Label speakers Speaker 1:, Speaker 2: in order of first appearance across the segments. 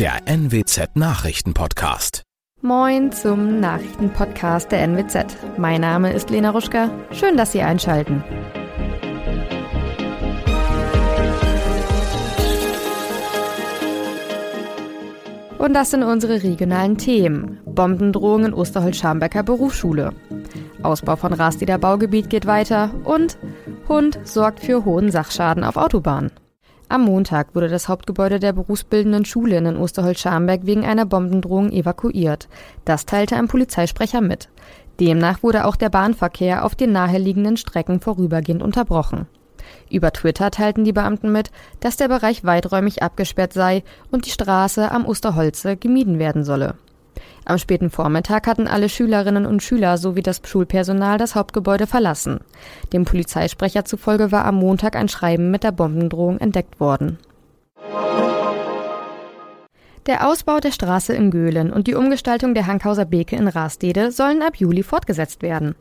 Speaker 1: der NWZ Nachrichtenpodcast.
Speaker 2: Moin zum Nachrichtenpodcast der NWZ. Mein Name ist Lena Ruschka. Schön, dass Sie einschalten. Und das sind unsere regionalen Themen. Bombendrohung in Osterholz-Scharmbecker Berufsschule. Ausbau von Rasteder Baugebiet geht weiter und Hund sorgt für hohen Sachschaden auf Autobahnen. Am Montag wurde das Hauptgebäude der berufsbildenden Schule in Osterholz-Scharmbeck wegen einer Bombendrohung evakuiert. Das teilte ein Polizeisprecher mit. Demnach wurde auch der Bahnverkehr auf den naheliegenden Strecken vorübergehend unterbrochen. Über Twitter teilten die Beamten mit, dass der Bereich weiträumig abgesperrt sei und die Straße am Osterholze gemieden werden solle. Am späten Vormittag hatten alle Schülerinnen und Schüler sowie das Schulpersonal das Hauptgebäude verlassen. Dem Polizeisprecher zufolge war am Montag ein Schreiben mit der Bombendrohung entdeckt worden. Der Ausbau der Straße in Göhlen und die Umgestaltung der Hankhauser Beke in Rastede sollen ab Juli fortgesetzt werden.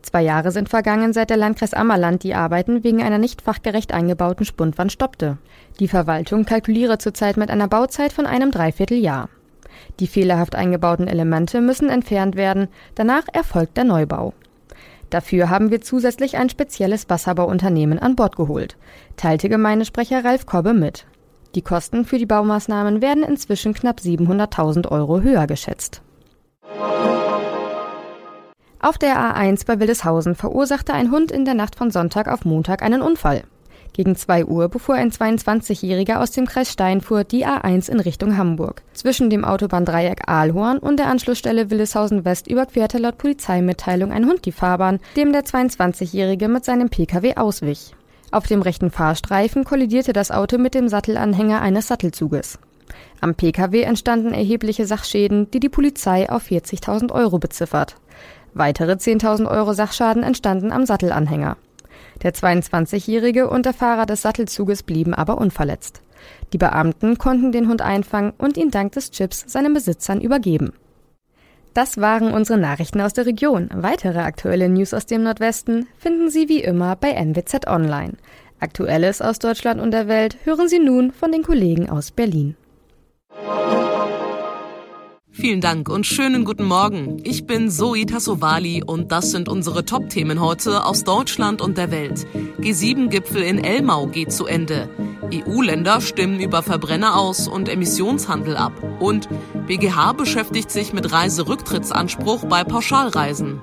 Speaker 2: Zwei Jahre sind vergangen, seit der Landkreis Ammerland die Arbeiten wegen einer nicht fachgerecht eingebauten Spundwand stoppte. Die Verwaltung kalkuliere zurzeit mit einer Bauzeit von einem Dreivierteljahr. Die fehlerhaft eingebauten Elemente müssen entfernt werden, danach erfolgt der Neubau. Dafür haben wir zusätzlich ein spezielles Wasserbauunternehmen an Bord geholt, teilte Gemeindesprecher Ralf Kobbe mit. Die Kosten für die Baumaßnahmen werden inzwischen knapp 700.000 Euro höher geschätzt. Auf der A1 bei Wildeshausen verursachte ein Hund in der Nacht von Sonntag auf Montag einen Unfall. Gegen 2 Uhr befuhr ein 22-Jähriger aus dem Kreis Steinfurt die A1 in Richtung Hamburg. Zwischen dem Autobahndreieck Aalhorn und der Anschlussstelle Willeshausen West überquerte laut Polizeimitteilung ein Hund die Fahrbahn, dem der 22-Jährige mit seinem Pkw auswich. Auf dem rechten Fahrstreifen kollidierte das Auto mit dem Sattelanhänger eines Sattelzuges. Am Pkw entstanden erhebliche Sachschäden, die die Polizei auf 40.000 Euro beziffert. Weitere 10.000 Euro Sachschaden entstanden am Sattelanhänger. Der 22-Jährige und der Fahrer des Sattelzuges blieben aber unverletzt. Die Beamten konnten den Hund einfangen und ihn dank des Chips seinen Besitzern übergeben. Das waren unsere Nachrichten aus der Region. Weitere aktuelle News aus dem Nordwesten finden Sie wie immer bei NWZ Online. Aktuelles aus Deutschland und der Welt hören Sie nun von den Kollegen aus Berlin.
Speaker 3: Vielen Dank und schönen guten Morgen. Ich bin Zoe Tassovali und das sind unsere Top-Themen heute aus Deutschland und der Welt. G7-Gipfel in Elmau geht zu Ende. EU-Länder stimmen über Verbrenner aus und Emissionshandel ab. Und BGH beschäftigt sich mit Reiserücktrittsanspruch bei Pauschalreisen.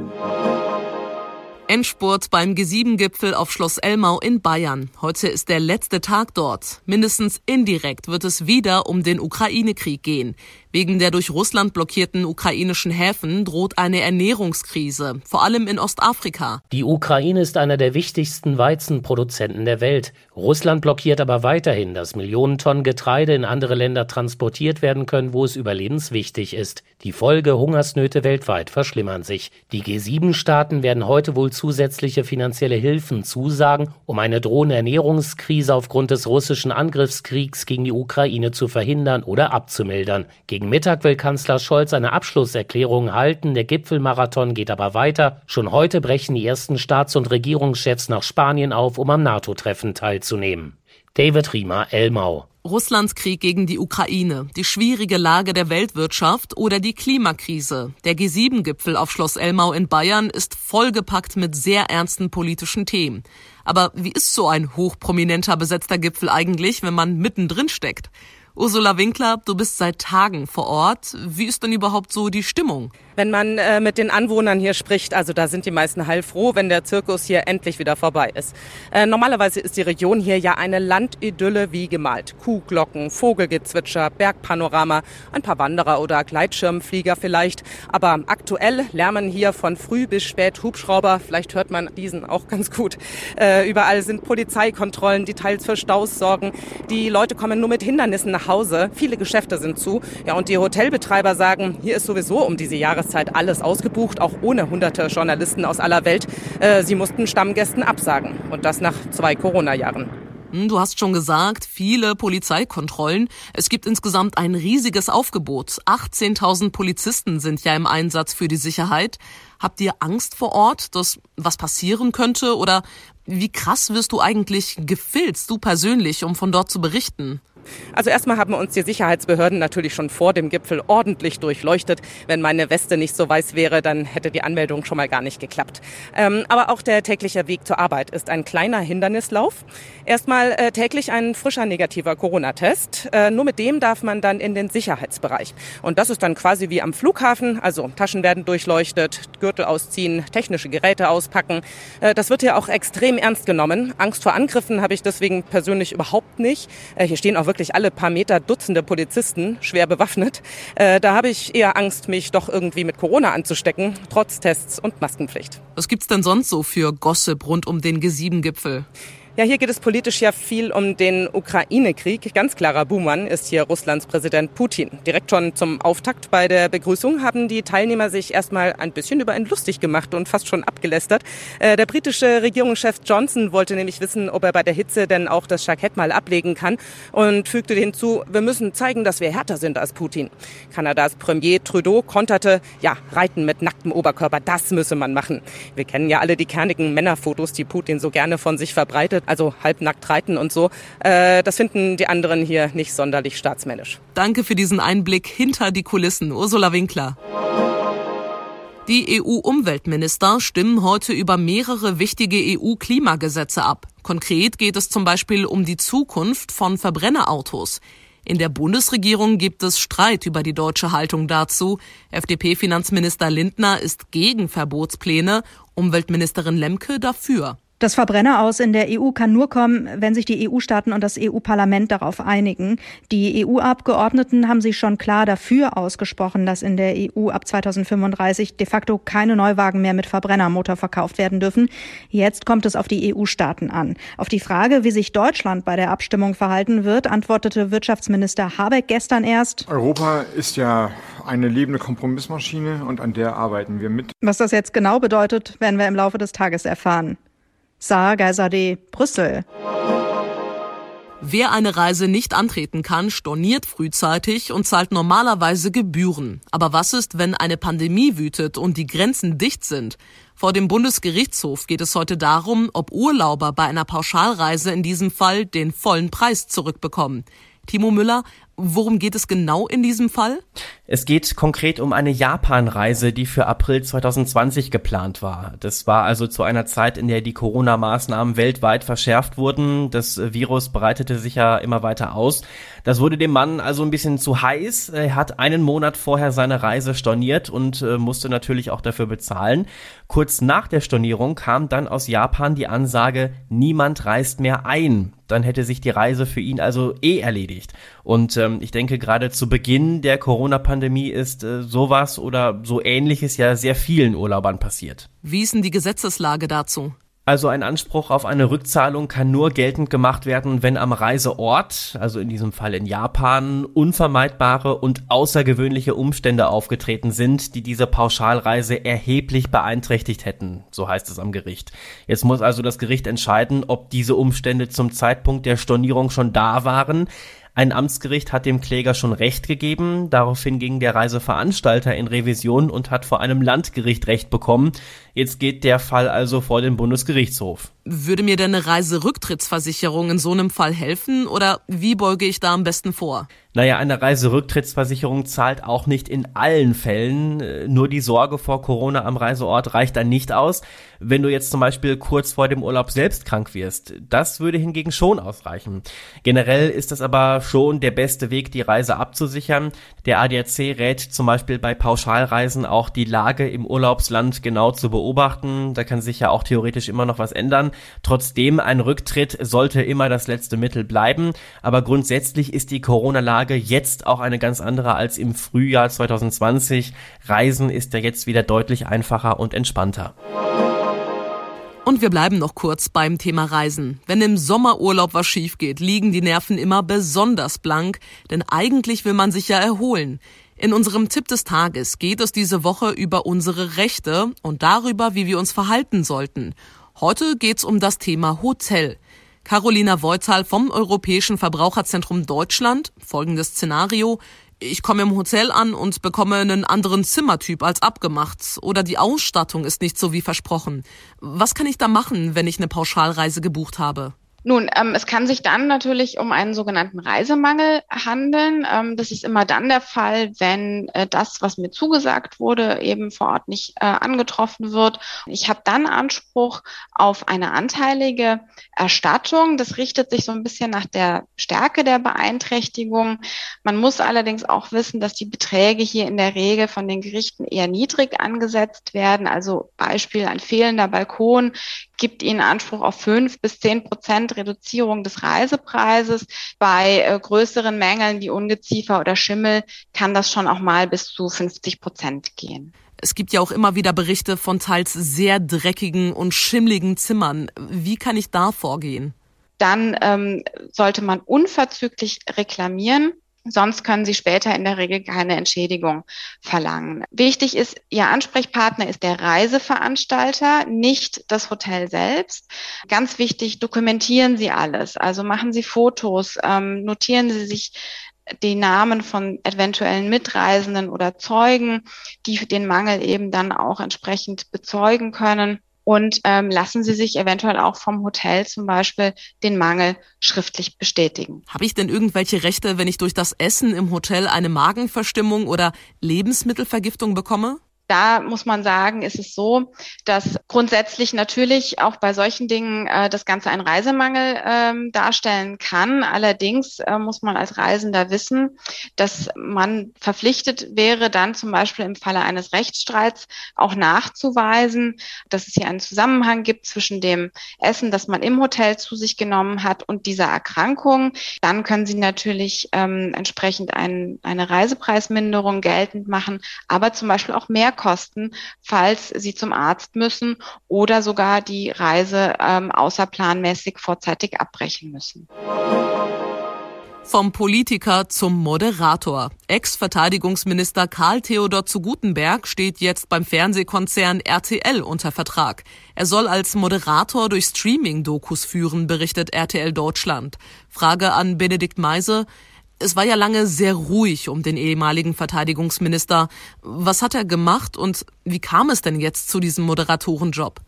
Speaker 3: Endspurt beim G7-Gipfel auf Schloss Elmau in Bayern. Heute ist der letzte Tag dort. Mindestens indirekt wird es wieder um den Ukraine-Krieg gehen. Wegen der durch Russland blockierten ukrainischen Häfen droht eine Ernährungskrise, vor allem in Ostafrika.
Speaker 4: Die Ukraine ist einer der wichtigsten Weizenproduzenten der Welt. Russland blockiert aber weiterhin, dass Millionen Tonnen Getreide in andere Länder transportiert werden können, wo es überlebenswichtig ist. Die Folge Hungersnöte weltweit verschlimmern sich. Die G7-Staaten werden heute wohl zusätzliche finanzielle Hilfen zusagen, um eine drohende Ernährungskrise aufgrund des russischen Angriffskriegs gegen die Ukraine zu verhindern oder abzumildern. Gegen gegen Mittag will Kanzler Scholz eine Abschlusserklärung halten. Der Gipfelmarathon geht aber weiter. Schon heute brechen die ersten Staats- und Regierungschefs nach Spanien auf, um am NATO-Treffen teilzunehmen. David Riemer, Elmau.
Speaker 3: Russlands Krieg gegen die Ukraine, die schwierige Lage der Weltwirtschaft oder die Klimakrise. Der G7-Gipfel auf Schloss Elmau in Bayern ist vollgepackt mit sehr ernsten politischen Themen. Aber wie ist so ein hochprominenter besetzter Gipfel eigentlich, wenn man mittendrin steckt? Ursula Winkler, du bist seit Tagen vor Ort. Wie ist denn überhaupt so die Stimmung?
Speaker 5: Wenn man äh, mit den Anwohnern hier spricht, also da sind die meisten heilfroh, wenn der Zirkus hier endlich wieder vorbei ist. Äh, normalerweise ist die Region hier ja eine Landidylle wie gemalt. Kuhglocken, Vogelgezwitscher, Bergpanorama, ein paar Wanderer oder Gleitschirmflieger vielleicht. Aber aktuell lärmen hier von früh bis spät Hubschrauber. Vielleicht hört man diesen auch ganz gut. Äh, überall sind Polizeikontrollen, die teils für Staus sorgen. Die Leute kommen nur mit Hindernissen nach Hause. Viele Geschäfte sind zu. Ja, und die Hotelbetreiber sagen, hier ist sowieso um diese Jahre Jahreszeit alles ausgebucht, auch ohne hunderte Journalisten aus aller Welt. Äh, sie mussten Stammgästen absagen. Und das nach zwei Corona-Jahren.
Speaker 3: Hm, du hast schon gesagt, viele Polizeikontrollen. Es gibt insgesamt ein riesiges Aufgebot. 18.000 Polizisten sind ja im Einsatz für die Sicherheit. Habt ihr Angst vor Ort, dass was passieren könnte? Oder wie krass wirst du eigentlich gefilzt, du persönlich, um von dort zu berichten?
Speaker 5: Also erstmal haben uns die Sicherheitsbehörden natürlich schon vor dem Gipfel ordentlich durchleuchtet. Wenn meine Weste nicht so weiß wäre, dann hätte die Anmeldung schon mal gar nicht geklappt. Ähm, aber auch der tägliche Weg zur Arbeit ist ein kleiner Hindernislauf. Erstmal äh, täglich ein frischer negativer Corona-Test. Äh, nur mit dem darf man dann in den Sicherheitsbereich. Und das ist dann quasi wie am Flughafen. Also Taschen werden durchleuchtet, Gürtel ausziehen, technische Geräte auspacken. Äh, das wird hier auch extrem ernst genommen. Angst vor Angriffen habe ich deswegen persönlich überhaupt nicht. Äh, hier stehen auch wirklich alle paar Meter Dutzende Polizisten, schwer bewaffnet. Äh, da habe ich eher Angst, mich doch irgendwie mit Corona anzustecken, trotz Tests und Maskenpflicht.
Speaker 3: Was gibt's denn sonst so für Gossip rund um den G7-Gipfel?
Speaker 5: Ja, hier geht es politisch ja viel um den Ukraine-Krieg. Ganz klarer Buhmann ist hier Russlands Präsident Putin. Direkt schon zum Auftakt bei der Begrüßung haben die Teilnehmer sich erstmal ein bisschen über ihn lustig gemacht und fast schon abgelästert. Äh, der britische Regierungschef Johnson wollte nämlich wissen, ob er bei der Hitze denn auch das Jackett mal ablegen kann und fügte hinzu, wir müssen zeigen, dass wir härter sind als Putin. Kanadas Premier Trudeau konterte, ja, Reiten mit nacktem Oberkörper, das müsse man machen. Wir kennen ja alle die kernigen Männerfotos, die Putin so gerne von sich verbreitet also halbnackt reiten und so. Äh, das finden die anderen hier nicht sonderlich staatsmännisch.
Speaker 3: Danke für diesen Einblick hinter die Kulissen, Ursula Winkler. Die EU-Umweltminister stimmen heute über mehrere wichtige EU-Klimagesetze ab. Konkret geht es zum Beispiel um die Zukunft von Verbrennerautos. In der Bundesregierung gibt es Streit über die deutsche Haltung dazu. FDP-Finanzminister Lindner ist gegen Verbotspläne, Umweltministerin Lemke dafür.
Speaker 6: Das Verbrenner aus in der EU kann nur kommen, wenn sich die EU-Staaten und das EU-Parlament darauf einigen. Die EU-Abgeordneten haben sich schon klar dafür ausgesprochen, dass in der EU ab 2035 de facto keine Neuwagen mehr mit Verbrennermotor verkauft werden dürfen. Jetzt kommt es auf die EU-Staaten an. Auf die Frage, wie sich Deutschland bei der Abstimmung verhalten wird, antwortete Wirtschaftsminister Habeck gestern erst.
Speaker 7: Europa ist ja eine lebende Kompromissmaschine und an der arbeiten wir mit.
Speaker 6: Was das jetzt genau bedeutet, werden wir im Laufe des Tages erfahren. Geiserde, Brüssel.
Speaker 3: Wer eine Reise nicht antreten kann, storniert frühzeitig und zahlt normalerweise Gebühren. Aber was ist, wenn eine Pandemie wütet und die Grenzen dicht sind? Vor dem Bundesgerichtshof geht es heute darum, ob Urlauber bei einer Pauschalreise in diesem Fall den vollen Preis zurückbekommen. Timo Müller, worum geht es genau in diesem Fall?
Speaker 8: Es geht konkret um eine Japan-Reise, die für April 2020 geplant war. Das war also zu einer Zeit, in der die Corona-Maßnahmen weltweit verschärft wurden. Das Virus breitete sich ja immer weiter aus. Das wurde dem Mann also ein bisschen zu heiß. Er hat einen Monat vorher seine Reise storniert und äh, musste natürlich auch dafür bezahlen. Kurz nach der Stornierung kam dann aus Japan die Ansage, niemand reist mehr ein. Dann hätte sich die Reise für ihn also eh erledigt. Und ähm, ich denke, gerade zu Beginn der Corona-Pandemie Pandemie ist äh, sowas oder so ähnliches ja sehr vielen Urlaubern passiert.
Speaker 3: Wie ist denn die Gesetzeslage dazu?
Speaker 8: Also ein Anspruch auf eine Rückzahlung kann nur geltend gemacht werden, wenn am Reiseort, also in diesem Fall in Japan, unvermeidbare und außergewöhnliche Umstände aufgetreten sind, die diese Pauschalreise erheblich beeinträchtigt hätten, so heißt es am Gericht. Jetzt muss also das Gericht entscheiden, ob diese Umstände zum Zeitpunkt der Stornierung schon da waren, ein Amtsgericht hat dem Kläger schon Recht gegeben, daraufhin ging der Reiseveranstalter in Revision und hat vor einem Landgericht Recht bekommen. Jetzt geht der Fall also vor den Bundesgerichtshof.
Speaker 3: Würde mir denn eine Reiserücktrittsversicherung in so einem Fall helfen oder wie beuge ich da am besten vor?
Speaker 8: Naja, eine Reiserücktrittsversicherung zahlt auch nicht in allen Fällen. Nur die Sorge vor Corona am Reiseort reicht dann nicht aus. Wenn du jetzt zum Beispiel kurz vor dem Urlaub selbst krank wirst, das würde hingegen schon ausreichen. Generell ist das aber schon der beste Weg, die Reise abzusichern. Der ADAC rät zum Beispiel bei Pauschalreisen auch die Lage im Urlaubsland genau zu beobachten. Da kann sich ja auch theoretisch immer noch was ändern. Trotzdem, ein Rücktritt sollte immer das letzte Mittel bleiben. Aber grundsätzlich ist die Corona-Lage jetzt auch eine ganz andere als im Frühjahr 2020. Reisen ist ja jetzt wieder deutlich einfacher und entspannter.
Speaker 3: Und wir bleiben noch kurz beim Thema Reisen. Wenn im Sommerurlaub was schief geht, liegen die Nerven immer besonders blank, denn eigentlich will man sich ja erholen. In unserem Tipp des Tages geht es diese Woche über unsere Rechte und darüber, wie wir uns verhalten sollten. Heute geht's um das Thema Hotel. Carolina Voital vom Europäischen Verbraucherzentrum Deutschland. Folgendes Szenario. Ich komme im Hotel an und bekomme einen anderen Zimmertyp als abgemacht oder die Ausstattung ist nicht so wie versprochen. Was kann ich da machen, wenn ich eine Pauschalreise gebucht habe?
Speaker 9: Nun, ähm, es kann sich dann natürlich um einen sogenannten Reisemangel handeln. Ähm, das ist immer dann der Fall, wenn äh, das, was mir zugesagt wurde, eben vor Ort nicht äh, angetroffen wird. Ich habe dann Anspruch auf eine anteilige Erstattung. Das richtet sich so ein bisschen nach der Stärke der Beeinträchtigung. Man muss allerdings auch wissen, dass die Beträge hier in der Regel von den Gerichten eher niedrig angesetzt werden. Also Beispiel ein fehlender Balkon gibt Ihnen Anspruch auf fünf bis zehn Prozent Reduzierung des Reisepreises. Bei äh, größeren Mängeln wie Ungeziefer oder Schimmel kann das schon auch mal bis zu 50 Prozent gehen.
Speaker 3: Es gibt ja auch immer wieder Berichte von teils sehr dreckigen und schimmligen Zimmern. Wie kann ich da vorgehen?
Speaker 9: Dann ähm, sollte man unverzüglich reklamieren. Sonst können Sie später in der Regel keine Entschädigung verlangen. Wichtig ist, Ihr Ansprechpartner ist der Reiseveranstalter, nicht das Hotel selbst. Ganz wichtig, dokumentieren Sie alles. Also machen Sie Fotos, ähm, notieren Sie sich die Namen von eventuellen Mitreisenden oder Zeugen, die den Mangel eben dann auch entsprechend bezeugen können und ähm, lassen Sie sich eventuell auch vom Hotel zum Beispiel den Mangel schriftlich bestätigen.
Speaker 3: Habe ich denn irgendwelche Rechte, wenn ich durch das Essen im Hotel eine Magenverstimmung oder Lebensmittelvergiftung bekomme?
Speaker 9: Da muss man sagen, ist es so, dass grundsätzlich natürlich auch bei solchen Dingen äh, das Ganze einen Reisemangel ähm, darstellen kann. Allerdings äh, muss man als Reisender wissen, dass man verpflichtet wäre, dann zum Beispiel im Falle eines Rechtsstreits auch nachzuweisen, dass es hier einen Zusammenhang gibt zwischen dem Essen, das man im Hotel zu sich genommen hat und dieser Erkrankung. Dann können Sie natürlich ähm, entsprechend ein, eine Reisepreisminderung geltend machen, aber zum Beispiel auch mehr Mehrkosten, falls sie zum Arzt müssen oder sogar die Reise ähm, außerplanmäßig vorzeitig abbrechen müssen.
Speaker 3: Vom Politiker zum Moderator. Ex-Verteidigungsminister Karl Theodor zu Gutenberg steht jetzt beim Fernsehkonzern RTL unter Vertrag. Er soll als Moderator durch Streaming-Dokus führen, berichtet RTL Deutschland. Frage an Benedikt Meise. Es war ja lange sehr ruhig um den ehemaligen Verteidigungsminister. Was hat er gemacht und wie kam es denn jetzt zu diesem Moderatorenjob?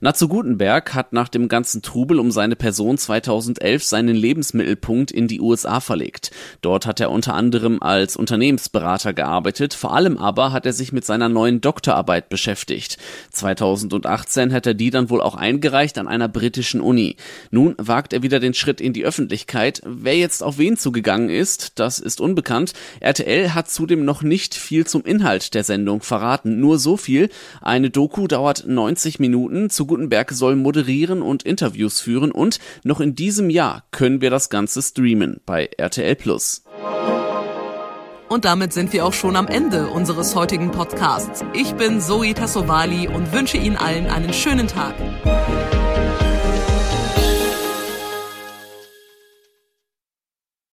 Speaker 10: Natzo Gutenberg hat nach dem ganzen Trubel um seine Person 2011 seinen Lebensmittelpunkt in die USA verlegt. Dort hat er unter anderem als Unternehmensberater gearbeitet, vor allem aber hat er sich mit seiner neuen Doktorarbeit beschäftigt. 2018 hat er die dann wohl auch eingereicht an einer britischen Uni. Nun wagt er wieder den Schritt in die Öffentlichkeit. Wer jetzt auf wen zugegangen ist, ist, das ist unbekannt. RTL hat zudem noch nicht viel zum Inhalt der Sendung verraten. Nur so viel. Eine Doku dauert 90 Minuten. Zu Gutenberg soll moderieren und Interviews führen und noch in diesem Jahr können wir das Ganze streamen bei RTL Plus.
Speaker 3: Und damit sind wir auch schon am Ende unseres heutigen Podcasts. Ich bin Zoe Tassovali und wünsche Ihnen allen einen schönen Tag.